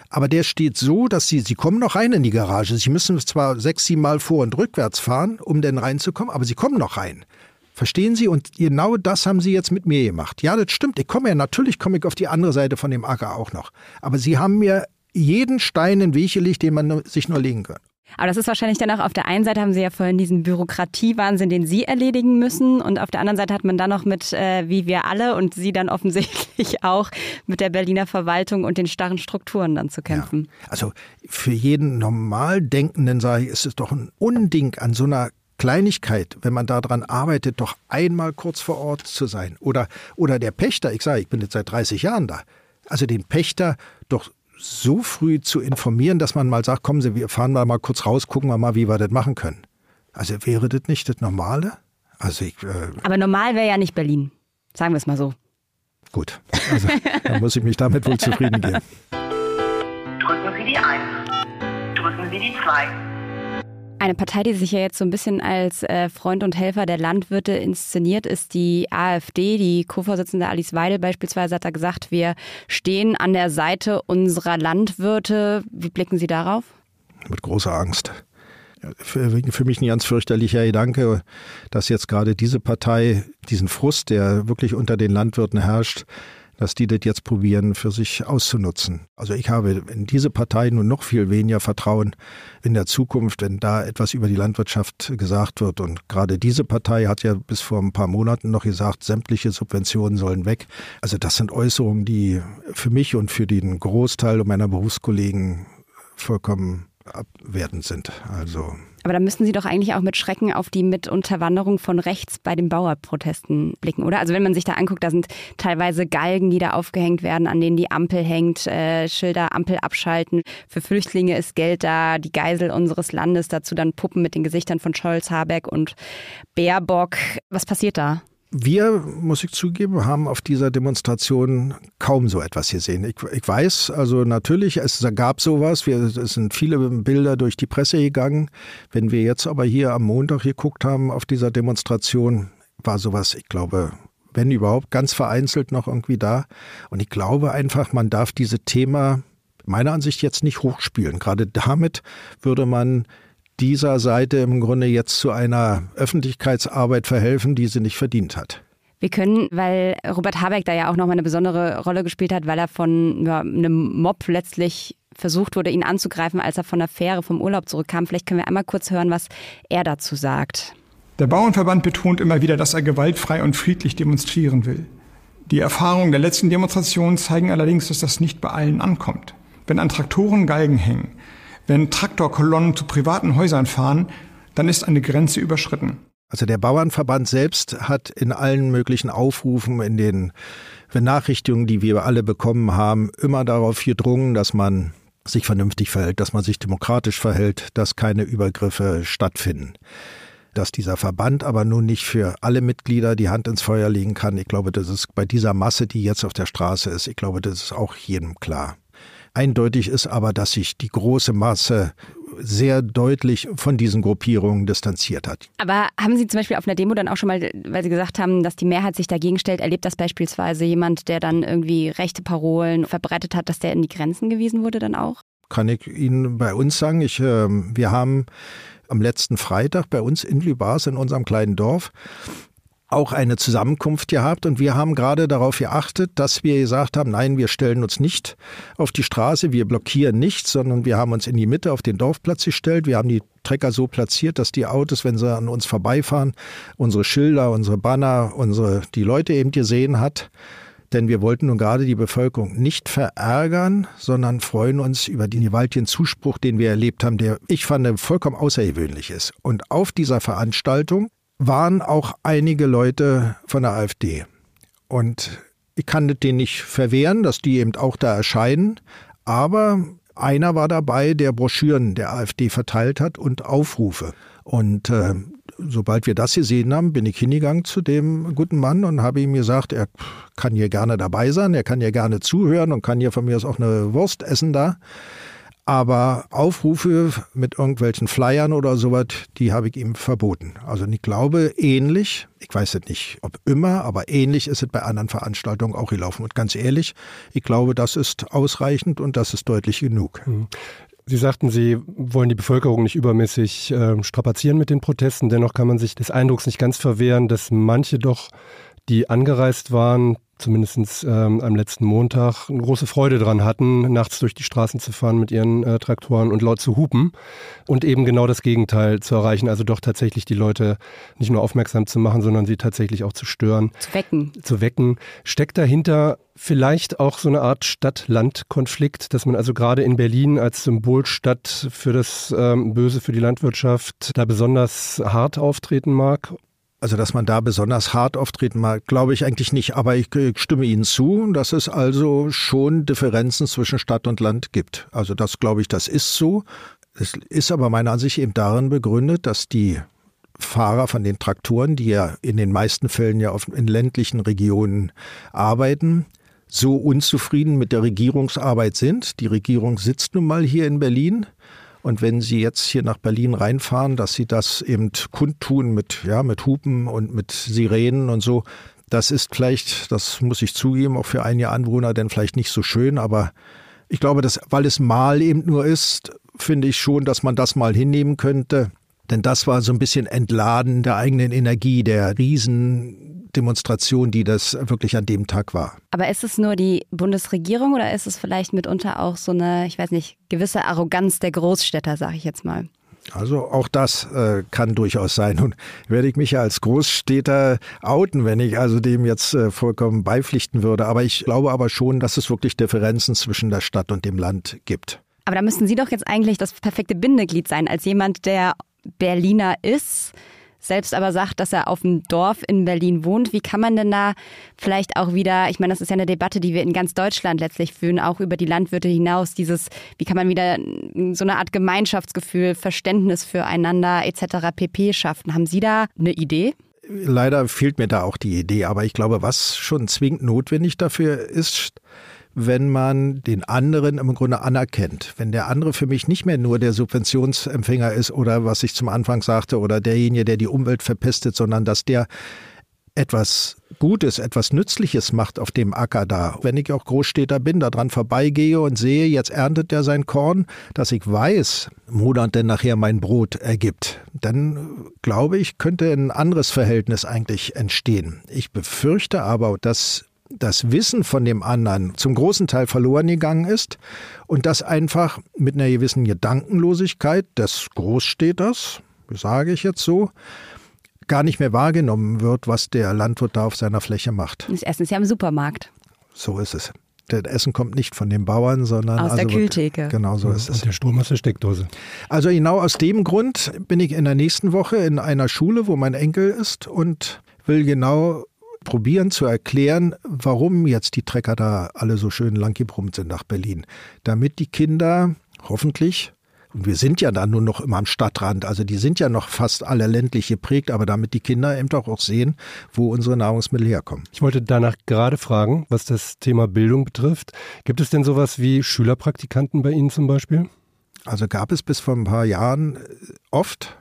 Aber der steht so, dass sie, sie kommen noch rein in die Garage. Sie müssen zwar sechs, sieben Mal vor und rückwärts fahren, um denn reinzukommen, aber sie kommen noch rein. Verstehen Sie? Und genau das haben Sie jetzt mit mir gemacht. Ja, das stimmt. Ich komme ja, natürlich komme ich auf die andere Seite von dem Acker auch noch. Aber Sie haben mir jeden Stein in den Weg gelegt, den man sich nur legen kann. Aber das ist wahrscheinlich dann auch auf der einen Seite haben Sie ja vorhin diesen Bürokratiewahnsinn, den Sie erledigen müssen. Und auf der anderen Seite hat man dann noch mit, äh, wie wir alle und Sie dann offensichtlich auch, mit der Berliner Verwaltung und den starren Strukturen dann zu kämpfen. Ja. Also für jeden normal Denkenden sage ich, ist es doch ein Unding an so einer Kleinigkeit, wenn man daran arbeitet, doch einmal kurz vor Ort zu sein. Oder, oder der Pächter, ich sage, ich bin jetzt seit 30 Jahren da. Also den Pächter doch so früh zu informieren, dass man mal sagt, kommen Sie, wir fahren mal, mal kurz raus, gucken wir mal, wie wir das machen können. Also wäre das nicht das Normale? Also ich, äh Aber normal wäre ja nicht Berlin. Sagen wir es mal so. Gut, also dann muss ich mich damit wohl zufrieden geben. Drücken Sie die 1. Drücken Sie die 2. Eine Partei, die sich ja jetzt so ein bisschen als äh, Freund und Helfer der Landwirte inszeniert, ist die AfD. Die Co-Vorsitzende Alice Weidel beispielsweise hat da gesagt, wir stehen an der Seite unserer Landwirte. Wie blicken Sie darauf? Mit großer Angst. Für, für, mich ein ganz fürchterlicher Gedanke, dass jetzt gerade diese Partei diesen Frust, der wirklich unter den Landwirten herrscht, dass die das jetzt probieren, für sich auszunutzen. Also ich habe in diese Partei nun noch viel weniger Vertrauen in der Zukunft, wenn da etwas über die Landwirtschaft gesagt wird. Und gerade diese Partei hat ja bis vor ein paar Monaten noch gesagt, sämtliche Subventionen sollen weg. Also das sind Äußerungen, die für mich und für den Großteil meiner Berufskollegen vollkommen abwertend sind. Also aber da müssten Sie doch eigentlich auch mit Schrecken auf die Mitunterwanderung von rechts bei den Bauerprotesten blicken, oder? Also wenn man sich da anguckt, da sind teilweise Galgen, die da aufgehängt werden, an denen die Ampel hängt, äh, Schilder, Ampel abschalten. Für Flüchtlinge ist Geld da, die Geisel unseres Landes, dazu dann Puppen mit den Gesichtern von Scholz, Habeck und Baerbock. Was passiert da? Wir, muss ich zugeben, haben auf dieser Demonstration kaum so etwas gesehen. Ich, ich weiß, also natürlich, es gab sowas. Wir, es sind viele Bilder durch die Presse gegangen. Wenn wir jetzt aber hier am Montag geguckt haben auf dieser Demonstration, war sowas, ich glaube, wenn überhaupt, ganz vereinzelt noch irgendwie da. Und ich glaube einfach, man darf diese Thema meiner Ansicht jetzt nicht hochspielen. Gerade damit würde man dieser Seite im Grunde jetzt zu einer Öffentlichkeitsarbeit verhelfen, die sie nicht verdient hat. Wir können, weil Robert Habeck da ja auch nochmal eine besondere Rolle gespielt hat, weil er von ja, einem Mob letztlich versucht wurde, ihn anzugreifen, als er von der Fähre vom Urlaub zurückkam. Vielleicht können wir einmal kurz hören, was er dazu sagt. Der Bauernverband betont immer wieder, dass er gewaltfrei und friedlich demonstrieren will. Die Erfahrungen der letzten Demonstrationen zeigen allerdings, dass das nicht bei allen ankommt. Wenn an Traktoren Galgen hängen, wenn Traktorkolonnen zu privaten Häusern fahren, dann ist eine Grenze überschritten. Also der Bauernverband selbst hat in allen möglichen Aufrufen, in den Benachrichtigungen, die wir alle bekommen haben, immer darauf gedrungen, dass man sich vernünftig verhält, dass man sich demokratisch verhält, dass keine Übergriffe stattfinden. Dass dieser Verband aber nun nicht für alle Mitglieder die Hand ins Feuer legen kann, ich glaube, das ist bei dieser Masse, die jetzt auf der Straße ist, ich glaube, das ist auch jedem klar. Eindeutig ist aber, dass sich die große Masse sehr deutlich von diesen Gruppierungen distanziert hat. Aber haben Sie zum Beispiel auf einer Demo dann auch schon mal, weil Sie gesagt haben, dass die Mehrheit sich dagegen stellt, erlebt das beispielsweise jemand, der dann irgendwie rechte Parolen verbreitet hat, dass der in die Grenzen gewiesen wurde dann auch? Kann ich Ihnen bei uns sagen, ich, äh, wir haben am letzten Freitag bei uns in Lübars in unserem kleinen Dorf auch eine Zusammenkunft gehabt und wir haben gerade darauf geachtet, dass wir gesagt haben, nein, wir stellen uns nicht auf die Straße, wir blockieren nichts, sondern wir haben uns in die Mitte auf den Dorfplatz gestellt. Wir haben die Trecker so platziert, dass die Autos, wenn sie an uns vorbeifahren, unsere Schilder, unsere Banner, unsere, die Leute eben gesehen hat. Denn wir wollten nun gerade die Bevölkerung nicht verärgern, sondern freuen uns über den gewaltigen Zuspruch, den wir erlebt haben, der ich fand vollkommen außergewöhnlich ist. Und auf dieser Veranstaltung waren auch einige Leute von der AfD. Und ich kann denen nicht verwehren, dass die eben auch da erscheinen. Aber einer war dabei, der Broschüren der AfD verteilt hat und Aufrufe. Und äh, sobald wir das gesehen haben, bin ich hingegangen zu dem guten Mann und habe ihm gesagt, er kann hier gerne dabei sein, er kann hier gerne zuhören und kann hier von mir aus auch eine Wurst essen da. Aber Aufrufe mit irgendwelchen Flyern oder sowas, die habe ich ihm verboten. Also ich glaube, ähnlich, ich weiß es nicht, ob immer, aber ähnlich ist es bei anderen Veranstaltungen auch gelaufen. Und ganz ehrlich, ich glaube, das ist ausreichend und das ist deutlich genug. Mhm. Sie sagten, Sie wollen die Bevölkerung nicht übermäßig äh, strapazieren mit den Protesten. Dennoch kann man sich des Eindrucks nicht ganz verwehren, dass manche doch, die angereist waren, zumindest ähm, am letzten Montag eine große Freude dran hatten, nachts durch die Straßen zu fahren mit ihren äh, Traktoren und laut zu hupen und eben genau das Gegenteil zu erreichen, also doch tatsächlich die Leute nicht nur aufmerksam zu machen, sondern sie tatsächlich auch zu stören. Zu wecken. Zu wecken. Steckt dahinter vielleicht auch so eine Art Stadt-Land-Konflikt, dass man also gerade in Berlin als Symbolstadt für das ähm, Böse für die Landwirtschaft da besonders hart auftreten mag? Also, dass man da besonders hart auftreten mag, glaube ich eigentlich nicht. Aber ich, stimme Ihnen zu, dass es also schon Differenzen zwischen Stadt und Land gibt. Also, das glaube ich, das ist so. Es ist aber meiner Ansicht eben darin begründet, dass die Fahrer von den Traktoren, die ja in den meisten Fällen ja auf, in ländlichen Regionen arbeiten, so unzufrieden mit der Regierungsarbeit sind. Die Regierung sitzt nun mal hier in Berlin und wenn Sie jetzt hier nach Berlin reinfahren, dass Sie das eben kundtun mit, ja, mit Hupen und mit Sirenen und so, das ist vielleicht, das muss ich zugeben, auch für einige Anwohner denn vielleicht nicht so schön, aber ich glaube, dass, weil es mal eben nur ist, finde ich schon, dass man das mal hinnehmen könnte. Denn das war so ein bisschen Entladen der eigenen Energie, der Riesendemonstration, die das wirklich an dem Tag war. Aber ist es nur die Bundesregierung oder ist es vielleicht mitunter auch so eine, ich weiß nicht, gewisse Arroganz der Großstädter, sage ich jetzt mal? Also auch das äh, kann durchaus sein. Und werde ich mich ja als Großstädter outen, wenn ich also dem jetzt äh, vollkommen beipflichten würde. Aber ich glaube aber schon, dass es wirklich Differenzen zwischen der Stadt und dem Land gibt. Aber da müssten Sie doch jetzt eigentlich das perfekte Bindeglied sein, als jemand, der Berliner ist, selbst aber sagt, dass er auf dem Dorf in Berlin wohnt. Wie kann man denn da vielleicht auch wieder, ich meine, das ist ja eine Debatte, die wir in ganz Deutschland letztlich führen, auch über die Landwirte hinaus, dieses, wie kann man wieder so eine Art Gemeinschaftsgefühl, Verständnis füreinander etc. pp schaffen? Haben Sie da eine Idee? Leider fehlt mir da auch die Idee, aber ich glaube, was schon zwingend notwendig dafür ist, wenn man den anderen im Grunde anerkennt. Wenn der andere für mich nicht mehr nur der Subventionsempfänger ist oder was ich zum Anfang sagte oder derjenige, der die Umwelt verpestet, sondern dass der etwas Gutes, etwas Nützliches macht auf dem Acker da. Wenn ich auch Großstädter bin, da dran vorbeigehe und sehe, jetzt erntet er sein Korn, dass ich weiß, Monat denn nachher mein Brot ergibt, dann glaube ich, könnte ein anderes Verhältnis eigentlich entstehen. Ich befürchte aber, dass das Wissen von dem anderen zum großen Teil verloren gegangen ist und das einfach mit einer gewissen Gedankenlosigkeit des Großstädters, sage ich jetzt so, gar nicht mehr wahrgenommen wird, was der Landwirt da auf seiner Fläche macht. Das Essen ist ja im Supermarkt. So ist es. Das Essen kommt nicht von den Bauern, sondern aus also der Kühltheke. Wird, genau so ja, ist es. Und der Strom aus der Steckdose. Also genau aus dem Grund bin ich in der nächsten Woche in einer Schule, wo mein Enkel ist und will genau probieren zu erklären, warum jetzt die Trecker da alle so schön langgebrummt sind nach Berlin. Damit die Kinder hoffentlich und wir sind ja dann nur noch immer am Stadtrand, also die sind ja noch fast alle ländlich geprägt, aber damit die Kinder eben doch auch sehen, wo unsere Nahrungsmittel herkommen. Ich wollte danach gerade fragen, was das Thema Bildung betrifft. Gibt es denn sowas wie Schülerpraktikanten bei Ihnen zum Beispiel? Also gab es bis vor ein paar Jahren oft,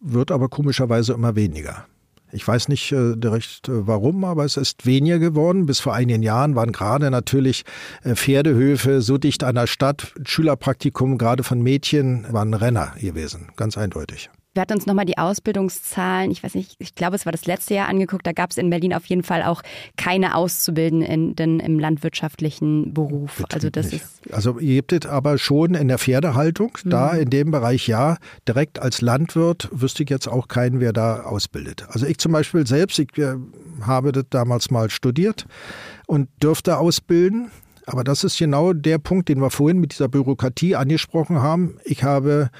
wird aber komischerweise immer weniger. Ich weiß nicht äh, direkt äh, warum, aber es ist weniger geworden. Bis vor einigen Jahren waren gerade natürlich äh, Pferdehöfe so dicht an der Stadt. Schülerpraktikum gerade von Mädchen waren Renner gewesen, ganz eindeutig. Wir hatten uns nochmal die Ausbildungszahlen, ich weiß nicht, ich glaube, es war das letzte Jahr angeguckt. Da gab es in Berlin auf jeden Fall auch keine Auszubildenden im landwirtschaftlichen Beruf. Also das nicht. ist. Also ihr habt es aber schon in der Pferdehaltung, mhm. da in dem Bereich ja, direkt als Landwirt wüsste ich jetzt auch keinen, wer da ausbildet. Also ich zum Beispiel selbst, ich äh, habe das damals mal studiert und dürfte ausbilden. Aber das ist genau der Punkt, den wir vorhin mit dieser Bürokratie angesprochen haben. Ich habe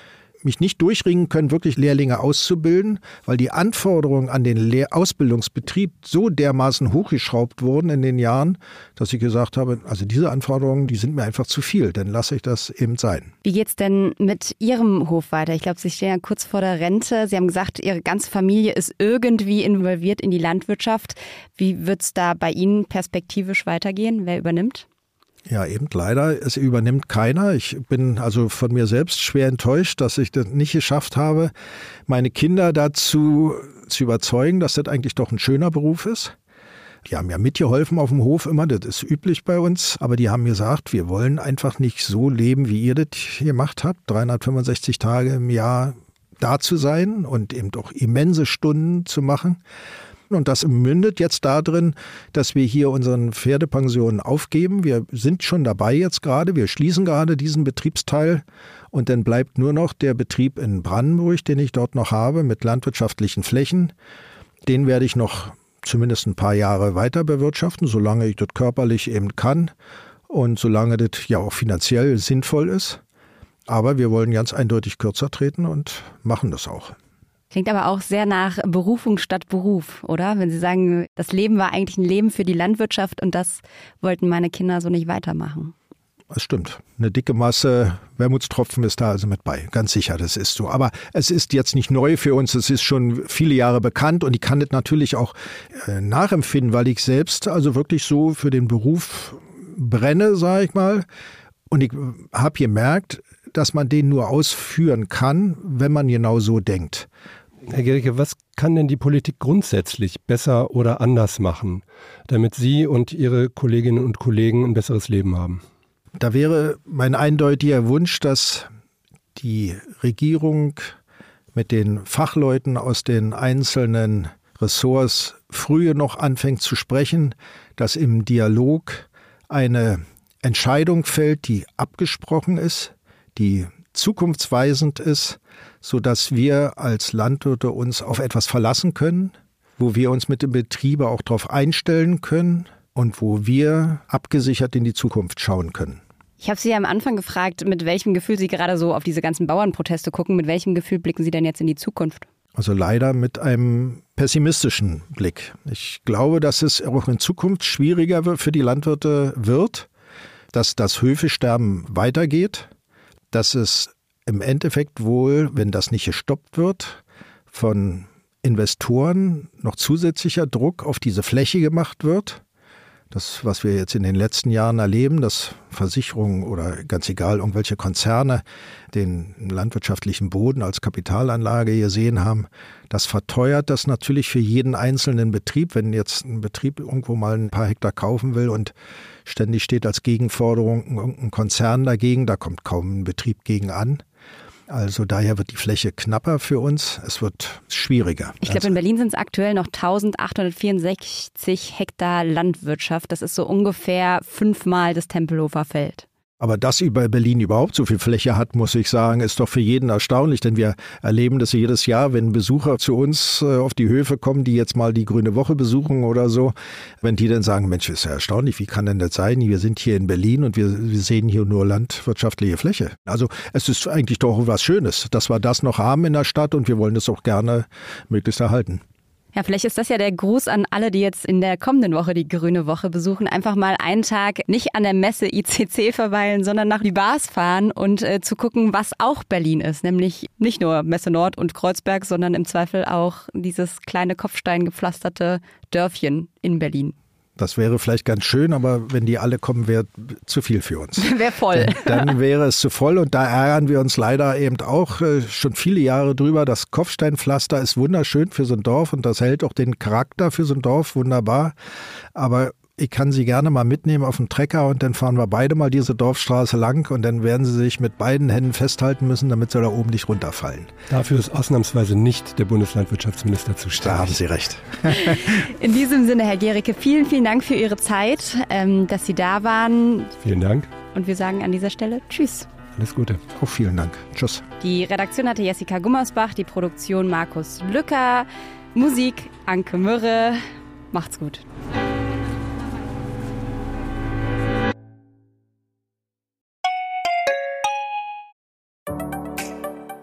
mich nicht durchringen können, wirklich Lehrlinge auszubilden, weil die Anforderungen an den Lehr Ausbildungsbetrieb so dermaßen hochgeschraubt wurden in den Jahren, dass ich gesagt habe, also diese Anforderungen, die sind mir einfach zu viel, dann lasse ich das eben sein. Wie geht's denn mit Ihrem Hof weiter? Ich glaube, Sie stehen ja kurz vor der Rente. Sie haben gesagt, Ihre ganze Familie ist irgendwie involviert in die Landwirtschaft. Wie wird's da bei Ihnen perspektivisch weitergehen? Wer übernimmt? Ja, eben leider, es übernimmt keiner. Ich bin also von mir selbst schwer enttäuscht, dass ich das nicht geschafft habe, meine Kinder dazu zu überzeugen, dass das eigentlich doch ein schöner Beruf ist. Die haben ja mitgeholfen auf dem Hof immer, das ist üblich bei uns, aber die haben gesagt, wir wollen einfach nicht so leben, wie ihr das gemacht habt, 365 Tage im Jahr da zu sein und eben doch immense Stunden zu machen. Und das mündet jetzt darin, dass wir hier unseren Pferdepensionen aufgeben. Wir sind schon dabei jetzt gerade. Wir schließen gerade diesen Betriebsteil. Und dann bleibt nur noch der Betrieb in Brandenburg, den ich dort noch habe, mit landwirtschaftlichen Flächen. Den werde ich noch zumindest ein paar Jahre weiter bewirtschaften, solange ich das körperlich eben kann und solange das ja auch finanziell sinnvoll ist. Aber wir wollen ganz eindeutig kürzer treten und machen das auch. Klingt aber auch sehr nach Berufung statt Beruf, oder? Wenn Sie sagen, das Leben war eigentlich ein Leben für die Landwirtschaft und das wollten meine Kinder so nicht weitermachen. Das stimmt. Eine dicke Masse Wermutstropfen ist da also mit bei. Ganz sicher, das ist so. Aber es ist jetzt nicht neu für uns. Es ist schon viele Jahre bekannt und ich kann das natürlich auch äh, nachempfinden, weil ich selbst also wirklich so für den Beruf brenne, sage ich mal. Und ich habe gemerkt, dass man den nur ausführen kann, wenn man genau so denkt. Herr Gericke, was kann denn die Politik grundsätzlich besser oder anders machen, damit Sie und Ihre Kolleginnen und Kollegen ein besseres Leben haben? Da wäre mein eindeutiger Wunsch, dass die Regierung mit den Fachleuten aus den einzelnen Ressorts früher noch anfängt zu sprechen, dass im Dialog eine Entscheidung fällt, die abgesprochen ist, die zukunftsweisend ist, so dass wir als Landwirte uns auf etwas verlassen können, wo wir uns mit dem Betriebe auch darauf einstellen können und wo wir abgesichert in die Zukunft schauen können. Ich habe Sie ja am Anfang gefragt, mit welchem Gefühl Sie gerade so auf diese ganzen Bauernproteste gucken. Mit welchem Gefühl blicken Sie denn jetzt in die Zukunft? Also leider mit einem pessimistischen Blick. Ich glaube, dass es auch in Zukunft schwieriger für die Landwirte wird, dass das Höfesterben weitergeht, dass es im Endeffekt wohl, wenn das nicht gestoppt wird, von Investoren noch zusätzlicher Druck auf diese Fläche gemacht wird, Das, was wir jetzt in den letzten Jahren erleben, dass Versicherungen oder ganz egal, irgendwelche Konzerne den landwirtschaftlichen Boden als Kapitalanlage gesehen haben, das verteuert das natürlich für jeden einzelnen Betrieb. Wenn jetzt ein Betrieb irgendwo mal ein paar Hektar kaufen will und ständig steht als Gegenforderung irgendein Konzern dagegen, da kommt kaum ein Betrieb gegen an. Also daher wird die Fläche knapper für uns. Es wird schwieriger. Ich glaube, in Berlin sind es aktuell noch 1864 Hektar Landwirtschaft. Das ist so ungefähr fünfmal das Tempelhofer Feld. Aber dass über Berlin überhaupt so viel Fläche hat, muss ich sagen, ist doch für jeden erstaunlich, denn wir erleben das jedes Jahr, wenn Besucher zu uns äh, auf die Höfe kommen, die jetzt mal die Grüne Woche besuchen oder so, wenn die dann sagen, Mensch, ist ja erstaunlich, wie kann denn das sein? Wir sind hier in Berlin und wir, wir sehen hier nur landwirtschaftliche Fläche. Also es ist eigentlich doch was Schönes, dass wir das noch haben in der Stadt und wir wollen das auch gerne möglichst erhalten. Ja, vielleicht ist das ja der Gruß an alle, die jetzt in der kommenden Woche die Grüne Woche besuchen. Einfach mal einen Tag nicht an der Messe ICC verweilen, sondern nach die Bars fahren und äh, zu gucken, was auch Berlin ist. Nämlich nicht nur Messe Nord und Kreuzberg, sondern im Zweifel auch dieses kleine Kopfsteingepflasterte Dörfchen in Berlin. Das wäre vielleicht ganz schön, aber wenn die alle kommen, wäre zu viel für uns. Wäre voll. Dann, dann, wäre es zu voll und da ärgern wir uns leider eben auch äh, schon viele Jahre drüber. Das Kopfsteinpflaster ist wunderschön für so ein Dorf und das hält auch den Charakter für so ein Dorf wunderbar. Aber ich kann Sie gerne mal mitnehmen auf den Trecker und dann fahren wir beide mal diese Dorfstraße lang und dann werden Sie sich mit beiden Händen festhalten müssen, damit Sie da oben nicht runterfallen. Dafür ist ausnahmsweise nicht der Bundeslandwirtschaftsminister zuständig. Da haben Sie recht. In diesem Sinne, Herr Gericke, vielen, vielen Dank für Ihre Zeit, ähm, dass Sie da waren. Vielen Dank. Und wir sagen an dieser Stelle Tschüss. Alles Gute. Auch vielen Dank. Tschüss. Die Redaktion hatte Jessica Gummersbach, die Produktion Markus Lücker, Musik Anke Mürre. Macht's gut.